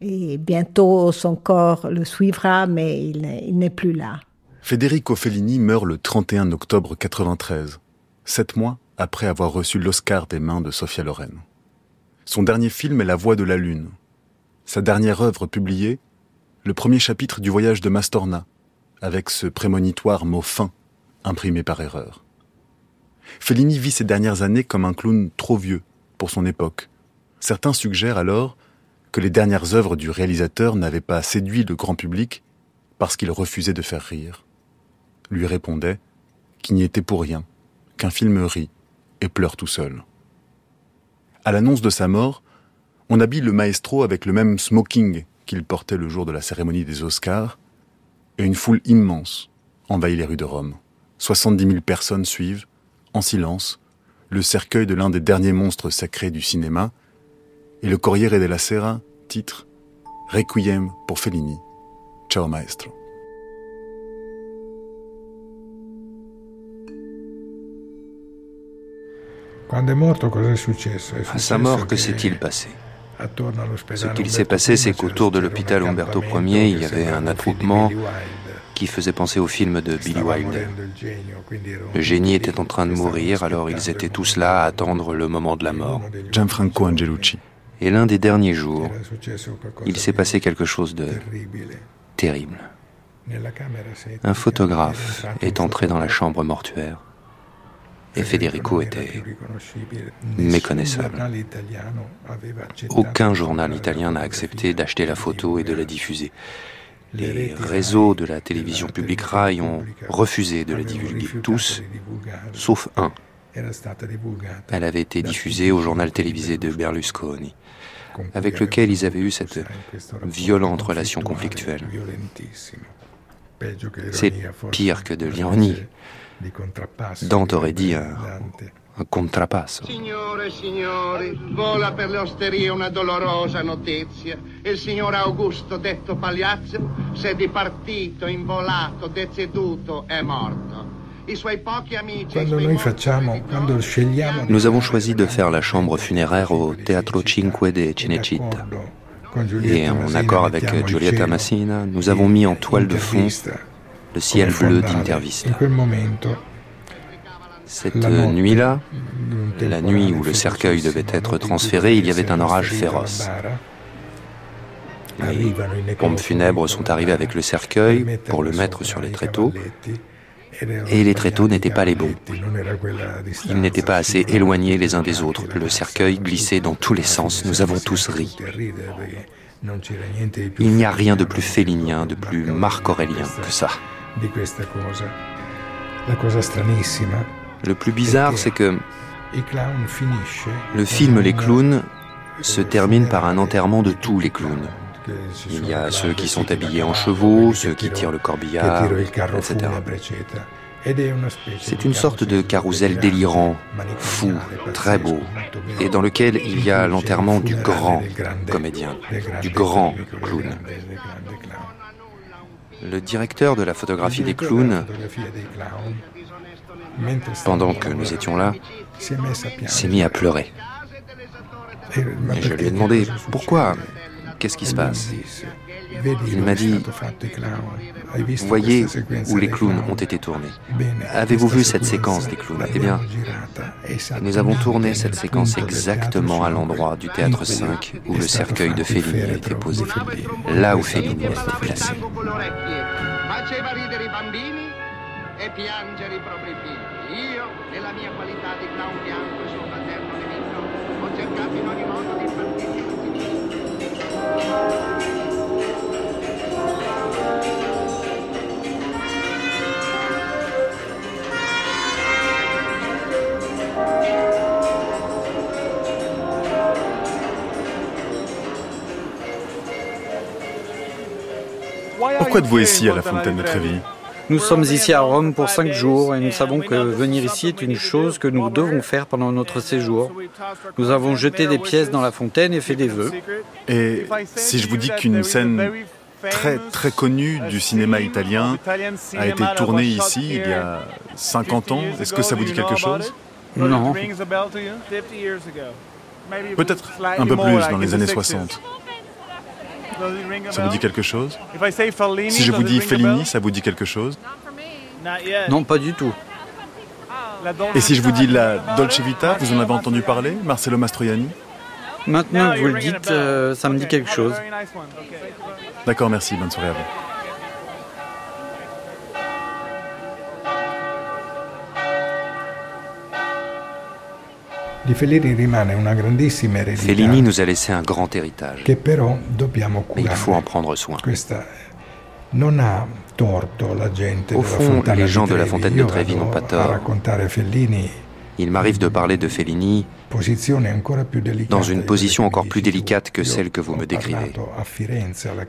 Et bientôt son corps le suivra, mais il n'est plus là. Federico Fellini meurt le 31 octobre 93, sept mois après avoir reçu l'Oscar des mains de Sofia Loren. Son dernier film est La Voix de la Lune, sa dernière œuvre publiée, le premier chapitre du voyage de Mastorna, avec ce prémonitoire mot fin imprimé par erreur. Fellini vit ces dernières années comme un clown trop vieux pour son époque. Certains suggèrent alors que les dernières œuvres du réalisateur n'avaient pas séduit le grand public parce qu'il refusait de faire rire. Lui répondait qu'il n'y était pour rien, qu'un film rit et pleure tout seul. À l'annonce de sa mort, on habille le maestro avec le même smoking qu'il portait le jour de la cérémonie des Oscars, et une foule immense envahit les rues de Rome. 70 000 personnes suivent, en silence, le cercueil de l'un des derniers monstres sacrés du cinéma, et le Corriere della Sera titre Requiem pour Fellini. Ciao maestro. À sa mort, que s'est-il passé? Ce qu'il s'est passé, c'est qu'autour de l'hôpital Umberto Ier, il y avait un attroupement qui faisait penser au film de Billy Wilder. Le génie était en train de mourir, alors ils étaient tous là à attendre le moment de la mort. Gianfranco Angelucci. Et l'un des derniers jours, il s'est passé quelque chose de terrible. Un photographe est entré dans la chambre mortuaire et Federico était méconnaissable. Aucun journal italien n'a accepté d'acheter la photo et de la diffuser. Les réseaux de la télévision publique RAI ont refusé de la divulguer, tous, sauf un. Elle avait été diffusée au journal télévisé de Berlusconi, avec lequel ils avaient eu cette violente relation conflictuelle. C'est pire que de l'ironie. Dante aurait dit un, un contrappasso. Signore e signori, vola per le osterie una dolorosa notizia. Il signor Augusto, detto Pagliazzo, s'è dipartito, involato, deceduto, è morto. Nous avons choisi de faire la chambre funéraire au Teatro Cinque de Cinecittà. Et en accord avec Giulietta Massina, nous avons mis en toile de fond le ciel bleu d'Intervista. Cette nuit-là, la nuit où le cercueil devait être transféré, il y avait un orage féroce. Les pompes funèbres sont arrivées avec le cercueil pour le mettre sur les tréteaux. Et les tréteaux n'étaient pas les bons. Ils n'étaient pas assez éloignés les uns des autres. Le cercueil glissait dans tous les sens. Nous avons tous ri. Il n'y a rien de plus félinien, de plus marc-aurélien que ça. Le plus bizarre, c'est que le film Les clowns se termine par un enterrement de tous les clowns. Il y a ceux qui sont habillés en chevaux, ceux qui tirent le corbillard, etc. C'est une sorte de carrousel délirant, fou, très beau, et dans lequel il y a l'enterrement du grand comédien, du grand clown. Le directeur de la photographie des clowns, pendant que nous étions là, s'est mis à pleurer. Et je lui ai demandé pourquoi, qu'est-ce qui se passe? Il m'a dit, voyez où les clowns ont été tournés. Avez-vous vu cette séquence des clowns Eh bien, nous avons tourné cette séquence exactement à l'endroit du théâtre 5 où le cercueil de Fellini a été posé, là où Fellini a été placé. Pourquoi êtes-vous ici à la fontaine de Trévis Nous sommes ici à Rome pour cinq jours et nous savons que venir ici est une chose que nous devons faire pendant notre séjour. Nous avons jeté des pièces dans la fontaine et fait des vœux. Et si je vous dis qu'une scène très très connue du cinéma italien a été tournée ici il y a 50 ans, est-ce que ça vous dit quelque chose? Non. Peut-être un peu plus dans les années 60. Ça vous dit quelque chose? Si je vous dis Fellini, ça vous dit quelque chose? Non, pas du tout. Et si je vous dis la Dolce Vita, vous en avez entendu parler Marcello Mastroianni? Maintenant que vous le dites, euh, ça me dit quelque chose. D'accord, merci. Bonne soirée à vous. Fellini nous a laissé un grand héritage. Mais il faut en prendre soin. Au fond, les gens de la fontaine de Trevi n'ont pas tort. Il m'arrive de parler de Fellini dans une position encore plus délicate que celle que vous me décrivez.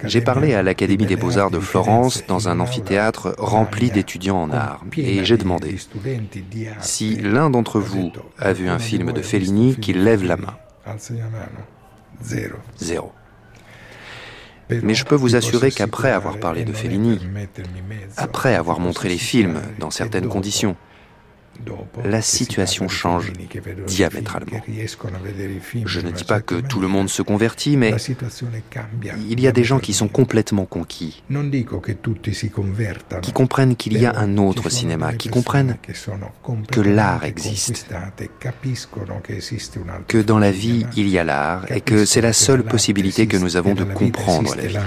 J'ai parlé à l'Académie des beaux-arts de Florence dans un amphithéâtre rempli d'étudiants en art et j'ai demandé si l'un d'entre vous a vu un film de Fellini qu'il lève la main. Zéro. Mais je peux vous assurer qu'après avoir parlé de Fellini, après avoir montré les films dans certaines conditions, la situation change diamétralement. Je ne dis pas que tout le monde se convertit, mais il y a des gens qui sont complètement conquis, qui comprennent qu'il y a un autre cinéma, qui comprennent que l'art existe, que dans la vie il y a l'art et que c'est la seule possibilité que nous avons de comprendre la vie.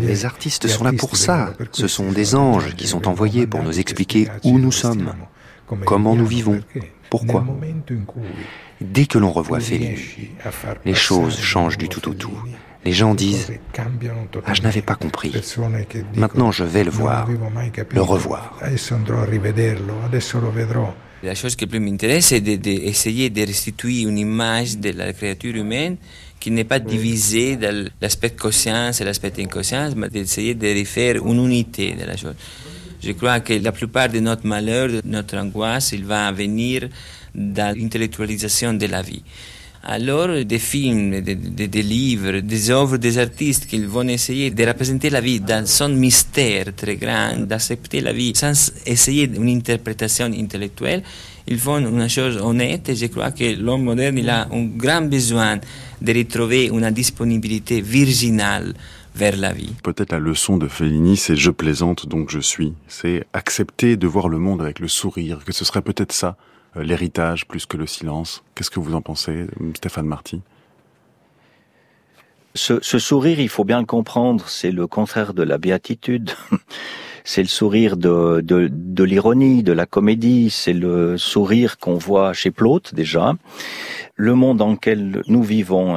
Les artistes sont là pour ça, ce sont des anges qui sont envoyés pour nous expliquer où nous sommes, comment nous vivons, pourquoi. Dès que l'on revoit Fellini, les choses changent du tout au tout. Les gens disent Ah, je n'avais pas compris. Maintenant, je vais le voir, le revoir. La chose qui plus m'intéresse, c'est d'essayer de, restituer une image de la créature humaine qui n'est pas divisée dans l'aspect conscience et l'aspect inconscience, mais d'essayer de refaire une unité de la chose. Je crois que la plupart de notre malheur, de notre angoisse, il va venir dans l'intellectualisation de la vie. Alors, des films, des, des, livres, des œuvres des artistes qui vont essayer de représenter la vie dans son mystère très grand, d'accepter la vie sans essayer une interprétation intellectuelle, ils font une chose honnête et je crois que l'homme moderne il a un grand besoin de retrouver une disponibilité virginale vers la vie. Peut-être la leçon de Fellini, c'est je plaisante donc je suis. C'est accepter de voir le monde avec le sourire, que ce serait peut-être ça euh, l'héritage plus que le silence. Qu'est-ce que vous en pensez, Stéphane Marty? Ce, sourire, il faut bien le comprendre, c'est le contraire de la béatitude. (laughs) c'est le sourire de, de, l'ironie, de la comédie, c'est le sourire qu'on voit chez Plaute déjà. Le monde dans lequel nous vivons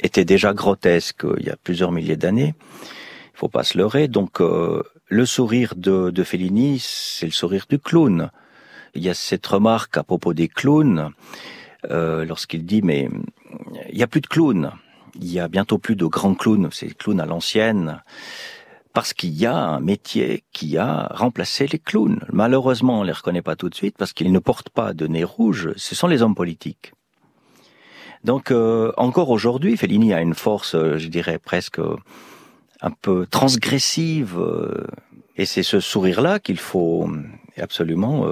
était déjà grotesque il y a plusieurs milliers d'années. Il faut pas se leurrer. Donc euh, le sourire de, de Fellini, c'est le sourire du clown il y a cette remarque à propos des clowns, euh, lorsqu'il dit mais il n'y a plus de clowns, il y a bientôt plus de grands clowns, c'est clowns à l'ancienne, parce qu'il y a un métier qui a remplacé les clowns. Malheureusement, on les reconnaît pas tout de suite parce qu'ils ne portent pas de nez rouge, ce sont les hommes politiques. Donc euh, encore aujourd'hui, Fellini a une force, euh, je dirais presque un peu transgressive, et c'est ce sourire-là qu'il faut absolument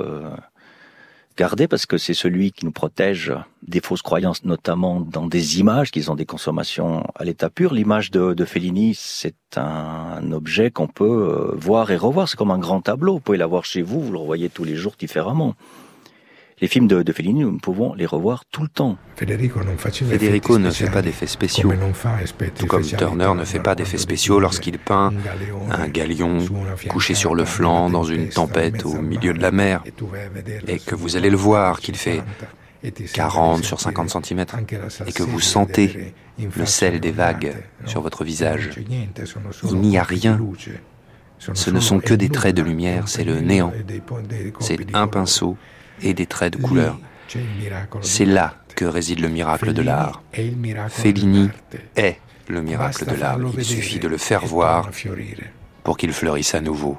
garder parce que c'est celui qui nous protège des fausses croyances, notamment dans des images qui ont des consommations à l'état pur. L'image de, de Fellini, c'est un objet qu'on peut euh, voir et revoir. C'est comme un grand tableau. Vous pouvez l'avoir chez vous, vous le revoyez tous les jours différemment. Les films de, de, Fellini, nous pouvons les revoir tout le temps. Federico ne fait pas d'effets spéciaux, tout comme Turner ne fait pas d'effets spéciaux lorsqu'il peint un galion couché sur le flanc dans une tempête au milieu de la mer, et que vous allez le voir qu'il fait 40 sur 50 cm, et que vous sentez le sel des vagues sur votre visage. Il n'y a rien. Ce ne sont que des traits de lumière, c'est le néant. C'est un pinceau et des traits de couleur. C'est là que réside le miracle de l'art. Fellini est le miracle de l'art. Il suffit de le faire voir pour qu'il fleurisse à nouveau.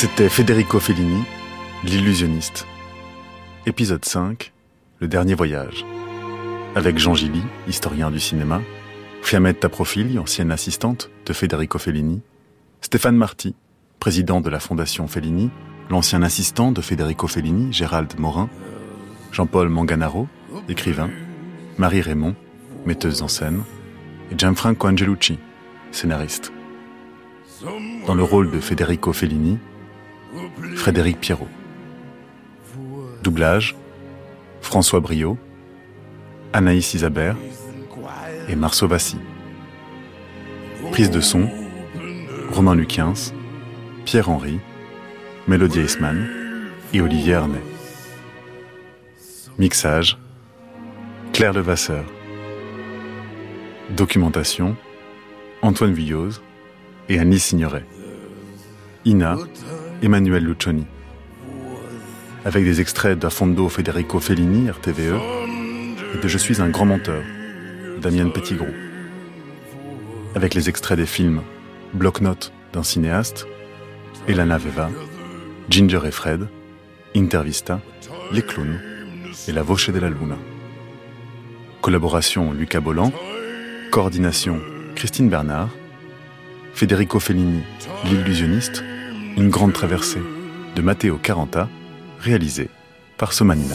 C'était Federico Fellini, l'illusionniste. Épisode 5, Le dernier voyage. Avec Jean Gilly, historien du cinéma, Fiamette Taprofili, ancienne assistante de Federico Fellini, Stéphane Marty, président de la Fondation Fellini, l'ancien assistant de Federico Fellini, Gérald Morin, Jean-Paul Manganaro, écrivain, Marie Raymond, metteuse en scène, et Gianfranco Angelucci, scénariste. Dans le rôle de Federico Fellini, Frédéric Pierrot. Doublage François Briot, Anaïs Isabert et Marceau Vassy. Prise de son Romain Luquins, Pierre-Henri, Mélodie Eisman et Olivier Arnay. Mixage Claire Levasseur. Documentation Antoine Villose et Annie Signoret. Ina Emmanuel Lucioni. Avec des extraits d'Afondo Federico Fellini, RTVE, et de Je suis un grand menteur, Damien Petitgros. Avec les extraits des films Bloc-notes d'un cinéaste, Elana Veva, Ginger et Fred, Intervista, Les Clowns et La Voce de la Luna. Collaboration Lucas Bolland, coordination Christine Bernard, Federico Fellini, l'illusionniste, une grande traversée de Matteo Caranta, réalisée par Somanina.